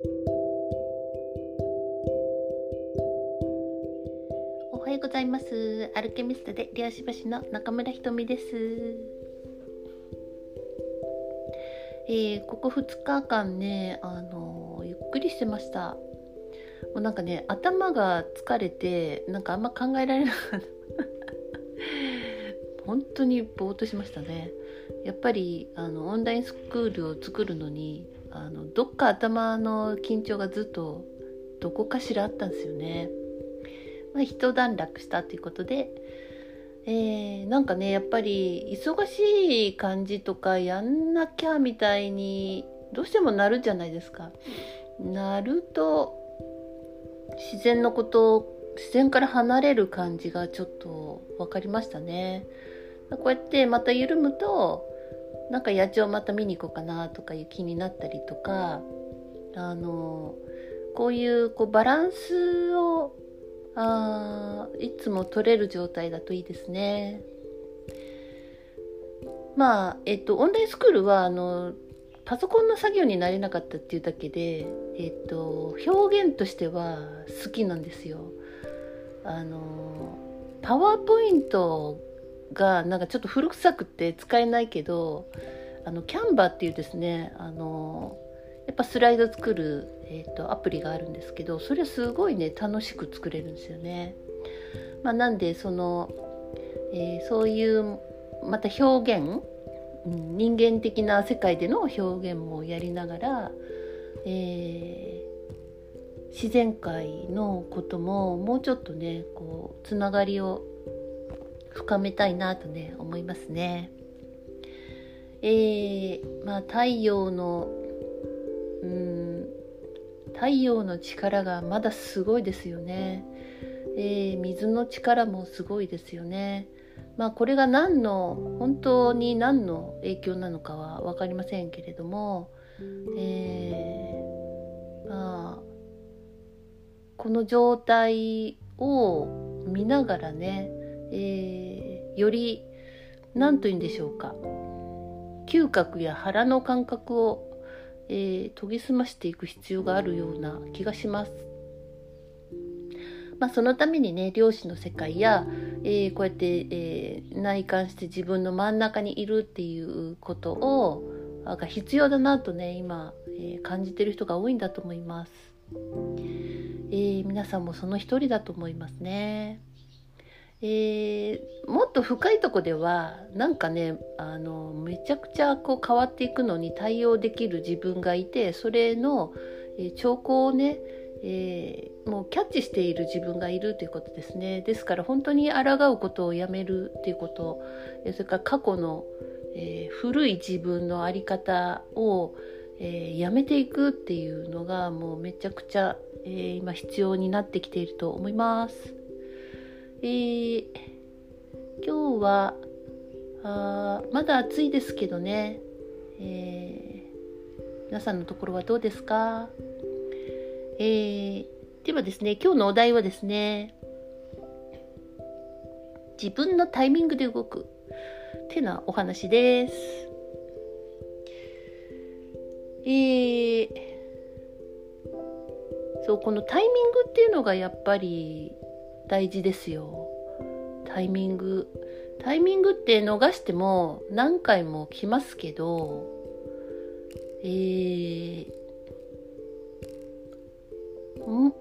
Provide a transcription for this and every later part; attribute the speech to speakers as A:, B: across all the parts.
A: おはようございます。アルケミストでリアシバシの中村ひとみです。えー、ここ2日間ねあのゆっくりしてました。もうなんかね頭が疲れてなんかあんま考えられなかった。本当にぼーっとしましたね。やっぱりあのオンラインスクールを作るのにあのどっか頭の緊張がずっとどこかしらあったんですよね。まあ、一段落したということで、えー、なんかねやっぱり忙しい感じとかやんなきゃみたいにどうしてもなるじゃないですか。なると自然のこと自然から離れる感じがちょっと分かりましたね。こうやってまた緩むとなんか野鳥また見に行こうかなとかいう気になったりとかあのこういうこうバランスをあいつも取れる状態だといいですね。まあえっとオンラインスクールはあのパソコンの作業になれなかったっていうだけで、えっと、表現としては好きなんですよ。あのパワーポイントがなんかちょっと古臭くて使えないけどあのキャンバーっていうですねあのやっぱスライド作る、えーと、アプリがあるんですけどそれすごいね楽しく作れるんですよね。まあ、なんでその、えー、そういうまた表現、うん、人間的な世界での表現もやりながら、えー、自然界のことももうちょっとねこうつながりを深めたいなとね思いますね。えー、まあ太陽のうん太陽の力がまだすごいですよね。えー、水の力もすごいですよね。まあこれが何の本当に何の影響なのかは分かりませんけれども、えー、まあこの状態を見ながらねえー、より何と言うんでしょうか嗅覚や腹の感覚を、えー、研ぎ澄ましていく必要があるような気がします。まあ、そのためにね漁師の世界や、えー、こうやって、えー、内観して自分の真ん中にいるっていうことをが必要だなとね今、えー、感じてる人が多いんだと思います、え、皆さんもその一人だと思いますね。えー、もっと深いとこではなんかねあのめちゃくちゃこう変わっていくのに対応できる自分がいてそれの、えー、兆候をね、えー、もうキャッチしている自分がいるということですねですから本当に抗うことをやめるっていうこと、えそれから過去の、え古い自分の在り方を、えやめていくっていうのがもうめちゃくちゃ、え今必要になってきていると思います。えー、今日はあまだ暑いですけどね、えー、皆さんのところはどうですか、えー、ではですね今日のお題はですね自分のタイミングで動くってなお話です。えー、そうこのタイミングっていうのがやっぱり大事ですよ。タイミング。タイミングって逃しても何回も来ますけどえー、ん？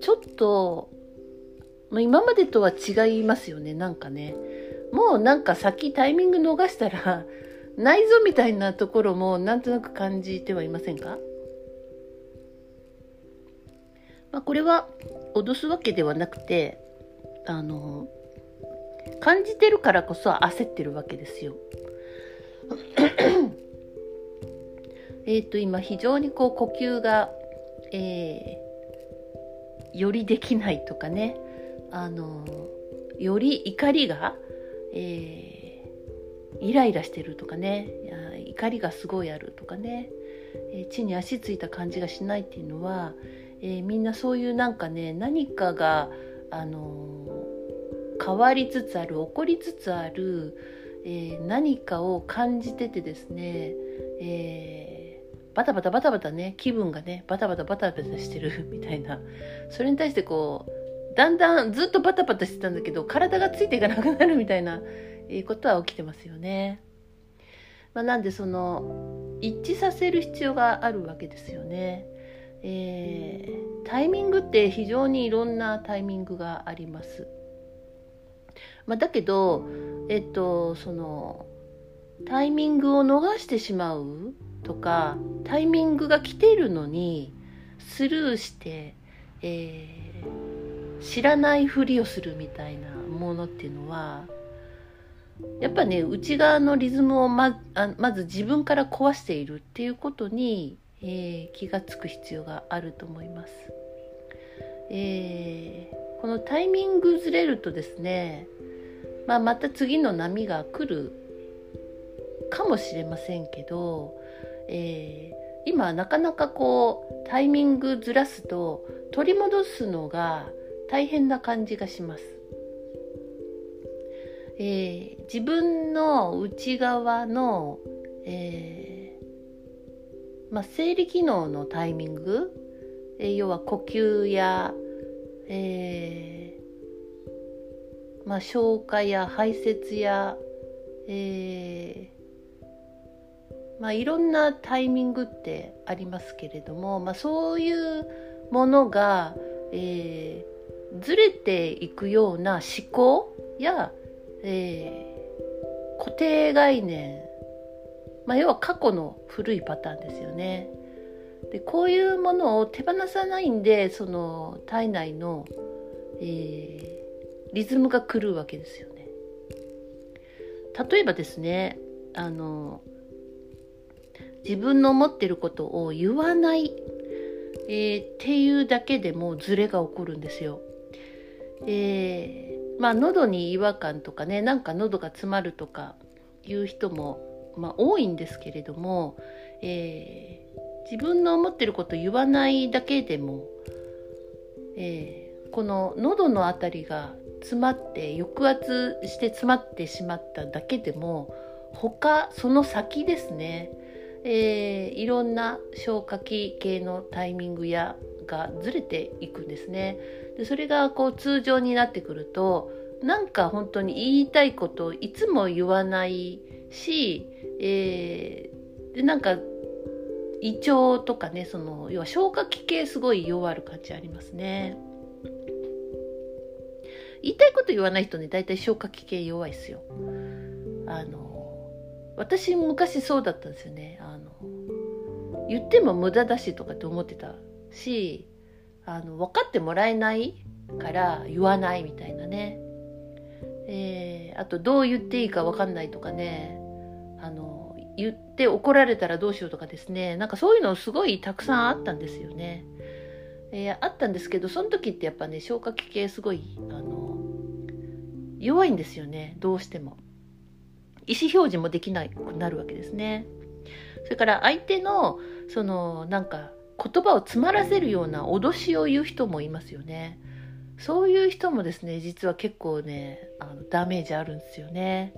A: ちょっと今までとは違いますよね。なんかね。もうなんか先タイミング逃したら ないぞみたいなところもなんとなく感じてはいませんか？まあ、これは脅すわけではなくてあの感じてるからこそ焦ってるわけですよ。えっと今非常にこう呼吸が、えー、よりできないとかね。あのより怒りが、えー、イライラしてるとかね。怒りがすごいあるとかね、えー、地に足ついた感じがしないっていうのは、えー、みんなそういうなんかね何かが、あの変わりつつある起こりつつある、えー、何かを感じててですね、えバタバタバタバタね気分がねバタバタバタバタしてる みたいなそれに対してこうだんだんずっとバタバタしてたんだけど体がついていかなくなるみたいなえことは起きてますよね。まあ、なんでその一致させる必要があるわけですよね。えー、タイミングって非常にいろんなタイミングがあります。まあ、だけど、えっと、そのタイミングを逃してしまうとかタイミングが来ているのにスルーして、えー、知らないふりをするみたいなものっていうのはやっぱね内側のリズムをままず自分から壊しているっていうことに、えー、気が付く必要があると思います。えー、このタイミングずれるとですね、まあ、また次の波が来るかもしれませんけど、えー、今なかなかこうタイミングずらすと取り戻すのが大変な感じがします。えー、自分の内側の、えー、まあ、生理機能のタイミング、えー、要は呼吸や、えまあ、消化や排泄や、えまあ、いろんなタイミングってありますけれども、まあ、そういうものが、えー、ずれていくような思考や、えー、固定概念、まあ、要は過去の古いパターンですよね。でこういうものを手放さないんでその体内の、えー、リズムが狂うわけですよね。例えばですねあの自分の思ってることを言わない、えー、っていうだけでもズレが起こるんですよ。えー、まあ喉に違和感とかねなんか喉が詰まるとかいう人も、まあ、多いんですけれども、えー、自分の思ってること言わないだけでも、えー、この喉の辺りが詰まって抑圧して詰まってしまっただけでも他その先ですねえー、いろんな消化器系のタイミングやがずれていくんですね。でそれがこう通常になってくるとなんか本当に言いたいことをいつも言わないし、えー、でなんか胃腸とかねその要は消化器系すごい弱る感じありますね。言いたいこと言わない人ね大体消化器系弱いですよ。あの私昔そうだったんですよねあの言っても無駄だしとかって思ってたしあの分かってもらえないから言わないみたいなね、えー、あとどう言っていいか分かんないとかね言って怒られたらどうしようとかですねなんかそういうのすごいたくさんあったんですよね、えー、あったんですけどその時ってやっぱね消化器系すごいあの弱いんですよねどうしても。意思表示もできなくなるわけですね。それから相手のそのなんか言葉を詰まらせるような脅しを言う人もいますよね。そういう人もですね実は結構ねあのダメージあるんですよね。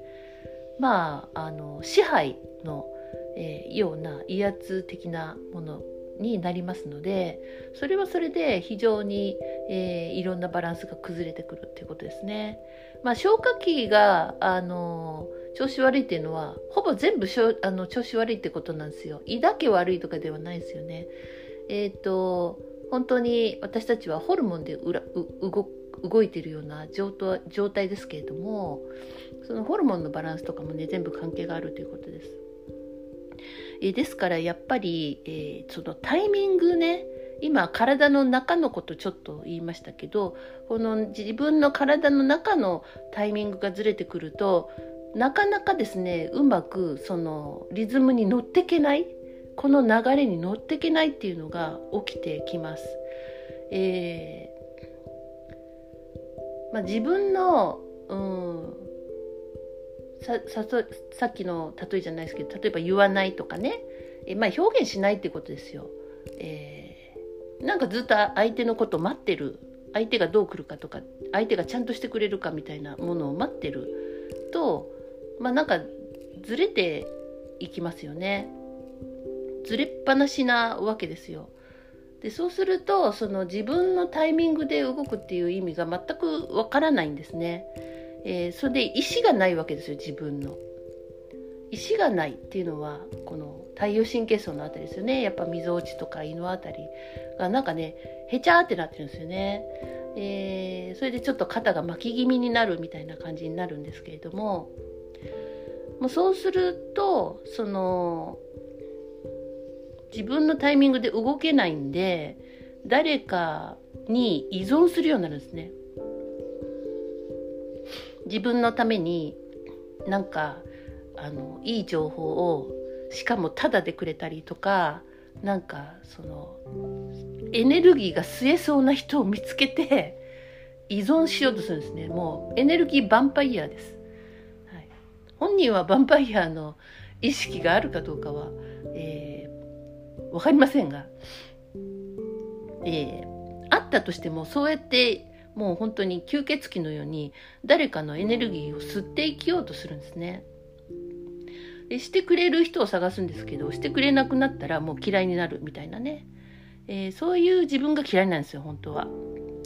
A: まああの支配の、えー、ような威圧的なものになりますのでそれはそれで非常に、えー、いろんなバランスが崩れてくるっていうことですね。まあ、消化器があの調子悪いっていうのはほぼ全部しょあの調子悪いってことなんですよ。胃だけ悪いとかではないですよね。えっ、ー、と本当に私たちはホルモンで裏動動いてるような状態ですけれどもそのホルモンのバランスとかもね全部関係があるということです。えですからやっぱり、えー、そのタイミングね今体の中のことちょっと言いましたけどこの自分の体の中のタイミングがずれてくるとなかなかですねうまくそのリズムに乗ってけないこの流れに乗ってけないっていうのが起きてきます。えーまあ、自分の、うん、ささっきの例えじゃないですけど例えば言わないとかね、えまあ、表現しないってことですよ。えー、なんかずっと相手のこと待ってる相手がどう来るかとか相手がちゃんとしてくれるかみたいなものを待ってるとまあなんかずれていきますよね。ずれっぱなしなわけですよ。でそうするとその自分のタイミングで動くっていう意味が全くわからないんですね。えー、それで意思がないわけですよ自分の。意思がないっていうのはこの太陽神経層のあたりですよねやっぱみぞおちとか胃のあたりがなんかねへちゃーってなってるんですよね。えー、それでちょっと肩が巻き気味になるみたいな感じになるんですけれどももうそうするとその自分のタイミングで動けないんで誰かに依存するようになるんですね。自分のためになんかあのいい情報をしかもタダでくれたりとかなんかそのエネルギーが吸えそうな人を見つけて依存しようとするんですね。もうエネルギーヴァンパイアです、はい、本人はヴァンパイアの意識があるかどうかは、えー、分かりませんが、えー、あったとしてもそうやってもう本当に吸血鬼のように誰かのエネルギーを吸って生きようとするんですね。でしてくれる人を探すんですけどしてくれなくなったらもう嫌いになるみたいなね、えー、そういう自分が嫌いなんですよ本当は。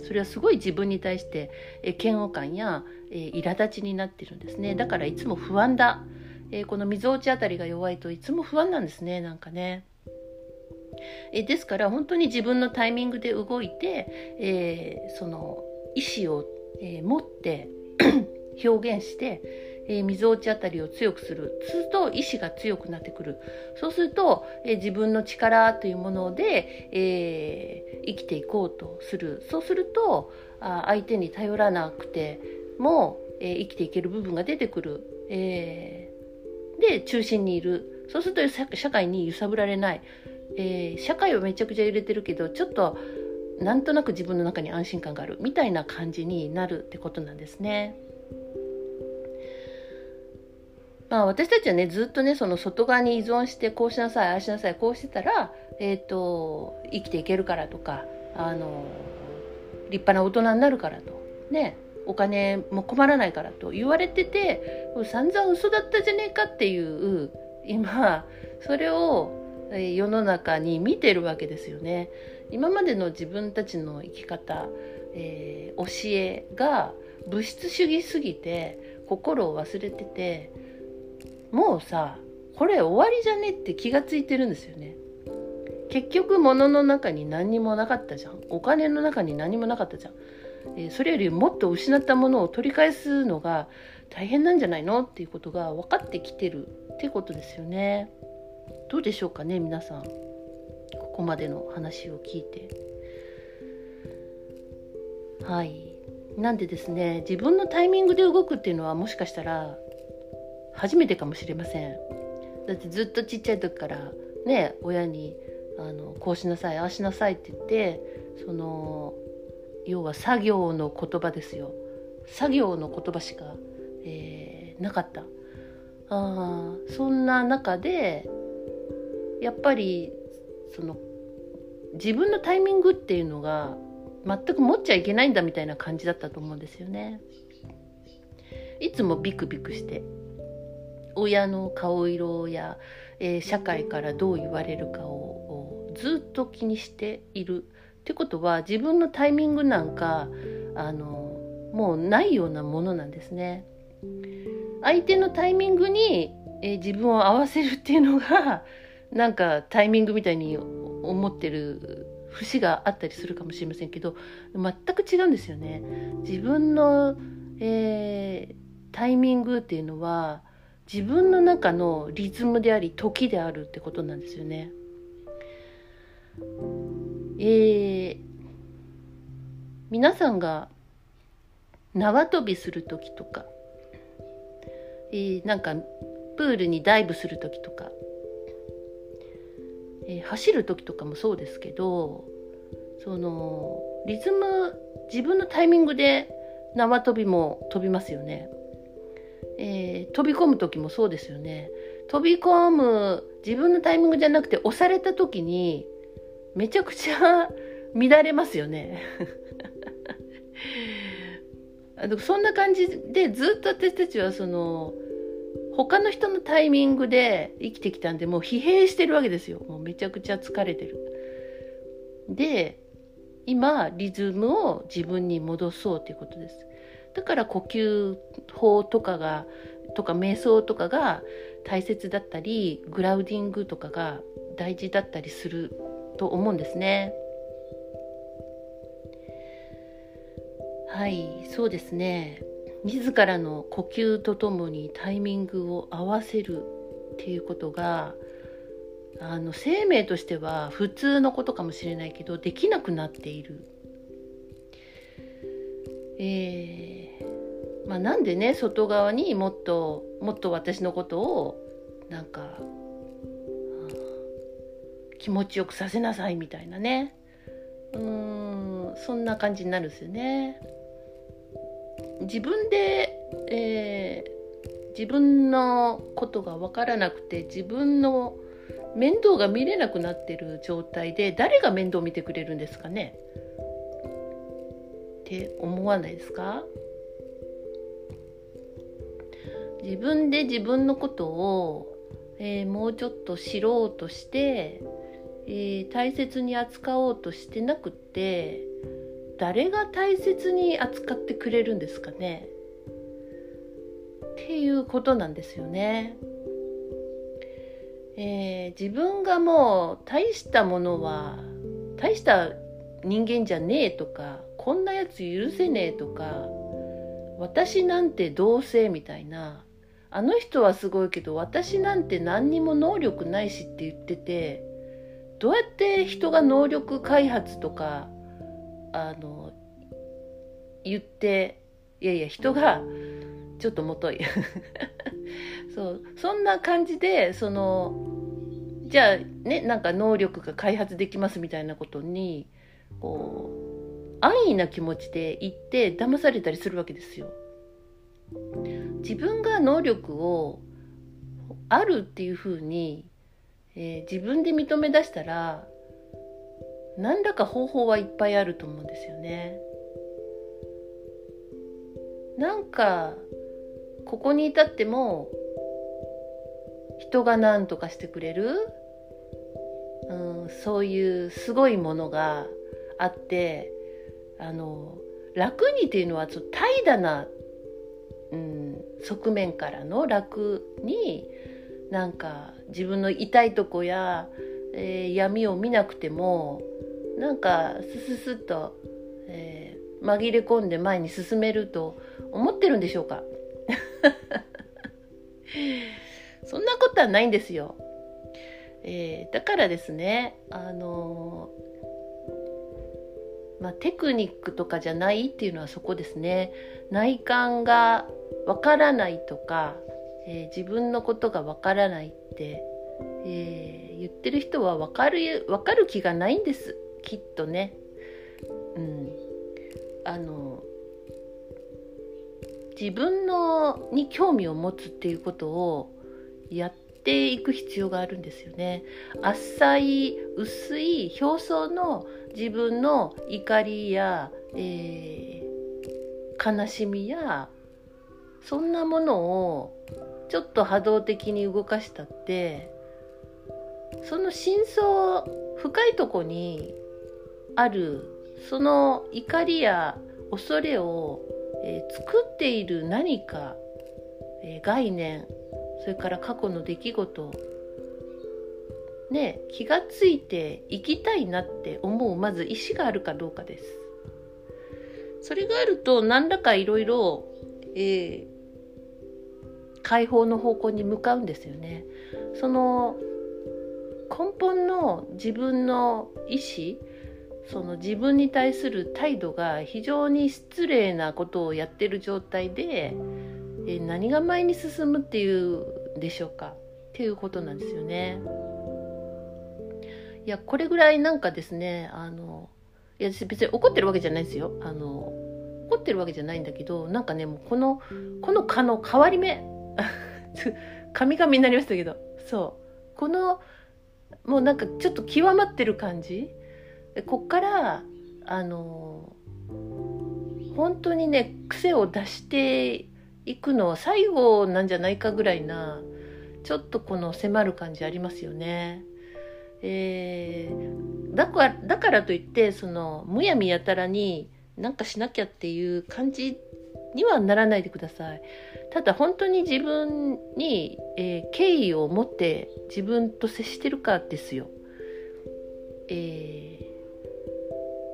A: それはすごい自分に対して、えー、嫌悪感や、えー、苛立ちになってるんですねだからいつも不安だ、えー、このみぞおちあたりが弱いといつも不安なんですねなんかね。えですから本当に自分のタイミングで動いて、えその意思を、え持って 表現してえー、水落ちあたりを強くする。すると意志が強くなってくる。そうすると、えー、自分の力というもので、えー、生きていこうとする。そうするとあ相手に頼らなくても、え生きていける部分が出てくる、えで中心にいる。そうすると社会に揺さぶられない、え社会はめちゃくちゃ揺れてるけどちょっとなんとなく自分の中に安心感があるみたいな感じになるってことなんですね。まあ私たちはねずっとねその外側に依存してこうしなさいああしなさいこうしてたら、えーと、生きていけるからとかあの立派な大人になるからとねお金も困らないからと言われてて散々嘘だったじゃねえかっていう今それを世の中に見てるわけですよね。今までの自分たちの生き方、えー、教えが物質主義すぎて心を忘れててもうさこれ終わりじゃねって気がついてるんですよね。結局物の中に何にもなかったじゃん。お金の中に何もなかったじゃん、えー、それよりもっと失ったものを取り返すのが大変なんじゃないのっていうことが分かってきてるってことですよね。どうでしょうかね皆さん。こまでの話を聞いて。はい。なんでですね自分のタイミングで動くっていうのはもしかしたら初めてかもしれません。だってずっとちっちゃい時からね親にあのこうしなさいああしなさいって言ってその要は作業の言葉ですよ。作業の言葉しか、えー、なかった。あそんな中でやっぱりその自分のタイミングっていうのが全く持っちゃいけないんだみたいな感じだったと思うんですよね。いつもビクビクして親の顔色や、えー、社会からどう言われるかをずっと気にしているってことは自分のタイミングなんかあのもうないようなものなんですね。相手のタイミングに、えー、自分を合わせるっていうのがなんかタイミングみたいに思ってる節があったりするかもしれませんけど全く違うんですよね。自分の、えー、タイミングっていうのは自分の中のリズムであり時であるってことなんですよね。えー、皆さんが縄跳びする時とか、えー、なんかプールにダイブする時とか、えー、走る時とかもそうですけどそのリズム自分のタイミングで縄跳びも飛びますよね。えー、飛び込む時もそうですよね飛び込む自分のタイミングじゃなくて押された時にめちゃくちゃ 乱れますよね あのそんな感じでずっと私たちはその他の人のタイミングで生きてきたんでもう疲弊してるわけですよ。もうめちゃくちゃ疲れてる。で今リズムを自分に戻そうということです。だから呼吸法とかがとか瞑想とかが大切だったりグラウディングとかが大事だったりすると思うんですね。はいそうですね。自らの呼吸とともにタイミングを合わせるっていうことがあの生命としては普通のことかもしれないけどできなくなっている。えーまあ、なんでね外側にもっともっと私のことをなんか気持ちよくさせなさいみたいなねうんそんな感じになるんですよね。自分で、えー、自分のことが分からなくて自分の面倒が見れなくなってる状態で誰が面倒見てくれるんですかね？って思わないですか？自分で自分のことを、えー、もうちょっと知ろうとして、えー、大切に扱おうとしてなくって誰が大切に扱ってくれるんですかね？っていうことなんですよね。えー、自分がもう大したものは大した人間じゃねえとかこんなやつ許せねえとか私なんてどうせみたいなあの人はすごいけど私なんて何にも能力ないしって言っててどうやって人が能力開発とかあの言っていやいや人がちょっともとい そうそんな感じでそのじゃあねなんか能力が開発できますみたいなことにこう安易な気持ちで言って騙されたりするわけですよ。自分が能力をあるっていうふうに、えー、自分で認め出したら何らか方法はいっぱいあると思うんですよね。なんかここに至っても人が何とかしてくれる、うん、そういうすごいものがあってあの楽にっていうのはちょっと怠惰な、うん、側面からの楽になんか自分の痛いとこや、えー、闇を見なくてもなんかスススッと、えー、紛れ込んで前に進めると思ってるんでしょうか？そんなことはないんですよ。えー、だからですね、あのー、まあ、テクニックとかじゃないっていうのはそこですね。内観がわからないとか、えー、自分のことがわからないって、え言ってる人はわかる、わかる気がないんです。きっとね。うん。あの自分のに興味を持つっていうことをやっていく必要があるんですよね。浅い薄い表層の自分の怒りや、えー、悲しみやそんなものをちょっと波動的に動かしたってその真相深いとこにある。その怒りや恐れを、えー、作っている何か、えー、概念それから過去の出来事ね気がついていきたいなって思うまず意思があるかどうかです。それがあると何らかいろいろ解放の方向に向かうんですよね。その根本の自分の意思その自分に対する態度が非常に失礼なことをやってる状態で、え何が前に進むっていうんでしょうか？っていうことなんですよね。いやこれぐらいなんかですねあのいや別に怒ってるわけじゃないですよ。あの怒ってるわけじゃないんだけどなんかねもうこのこの蚊の変わり目 神々になりましたけどそう。このもうなんかちょっと極まってる感じでこっからあの本当にね癖を出して行くの最後なんじゃないかぐらいなちょっとこの迫る感じありますよね。えー、だからだからといってそのむやみやたらになんかしなきゃっていう感じにはならないでください。ただ本当に自分に、えー、敬意を持って自分と接してるかですよ。えー、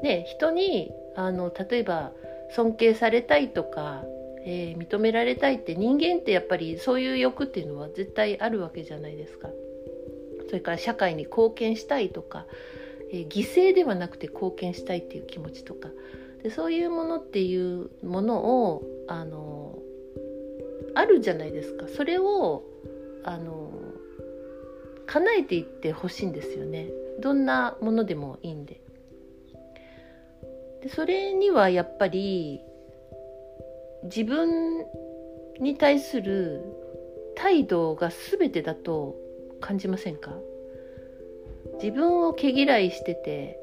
A: ね人にあの例えば尊敬されたいとか、えー、認められたいって人間ってやっぱりそういう欲っていうのは絶対あるわけじゃないですか。それから社会に貢献したいとか、えー、犠牲ではなくて貢献したいっていう気持ちとか。でそういうものっていうものをあのあるじゃないですか。それをあの叶えていってほしいんですよね。どんなものでもいいんで。でそれにはやっぱり自分に対する態度が全てだと感じませんか？自分を毛嫌いしてて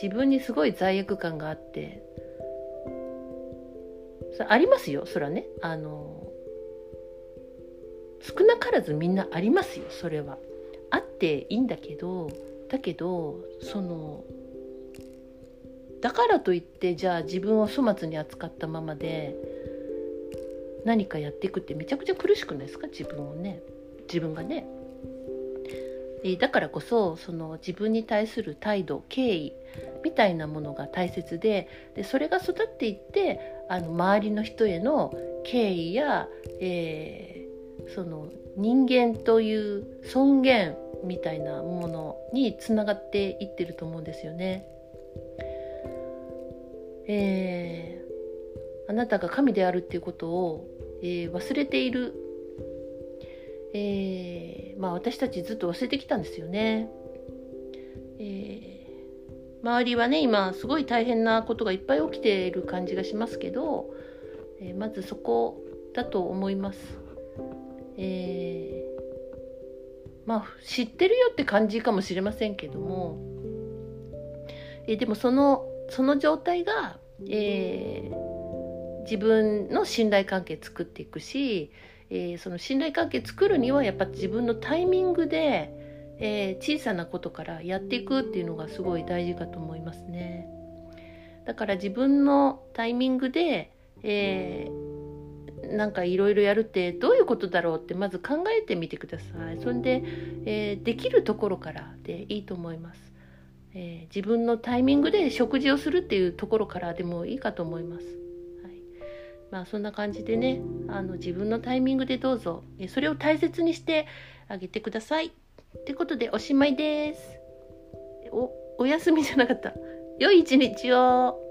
A: 自分にすごい罪悪感があって。そありますよそれはね。あの少なからずみんなありますよそれは。あっていいんだけどだけどそのだからといってじゃあ自分を粗末に扱ったままで何かやっていくってめちゃくちゃ苦しくないですか？自分をね自分がね。えだからこそその自分に対する態度敬意みたいなものが大切ででそれが育っていってあの周りの人への敬意や、えー、その人間という尊厳みたいなものにつながっていってると思うんですよね。えー、あなたが神であるっていうことを、えー、忘れている、えー、まあ、私たちずっと忘れてきたんですよね。え周りはね今すごい大変なことがいっぱい起きている感じがしますけど、えまずそこだと思います。えまあ知ってるよって感じかもしれませんけども、えでもそのその状態が、えー、自分の信頼関係作っていくし、えー、その信頼関係作るにはやっぱ自分のタイミングで、えー、小さなことからやっていくっていうのがすごい大事かと思いますね。だから自分のタイミングで、えー、なんかいろいろやるってどういうことだろうってまず考えてみてください。それで、えー、できるところからでいいと思います。えー、自分のタイミングで食事をするっていうところからでもいいかと思います。はい、まあそんな感じでねあの自分のタイミングでどうぞそれを大切にしてあげてください。ってことでおしまいです。おお休みじゃなかった。良い一日を。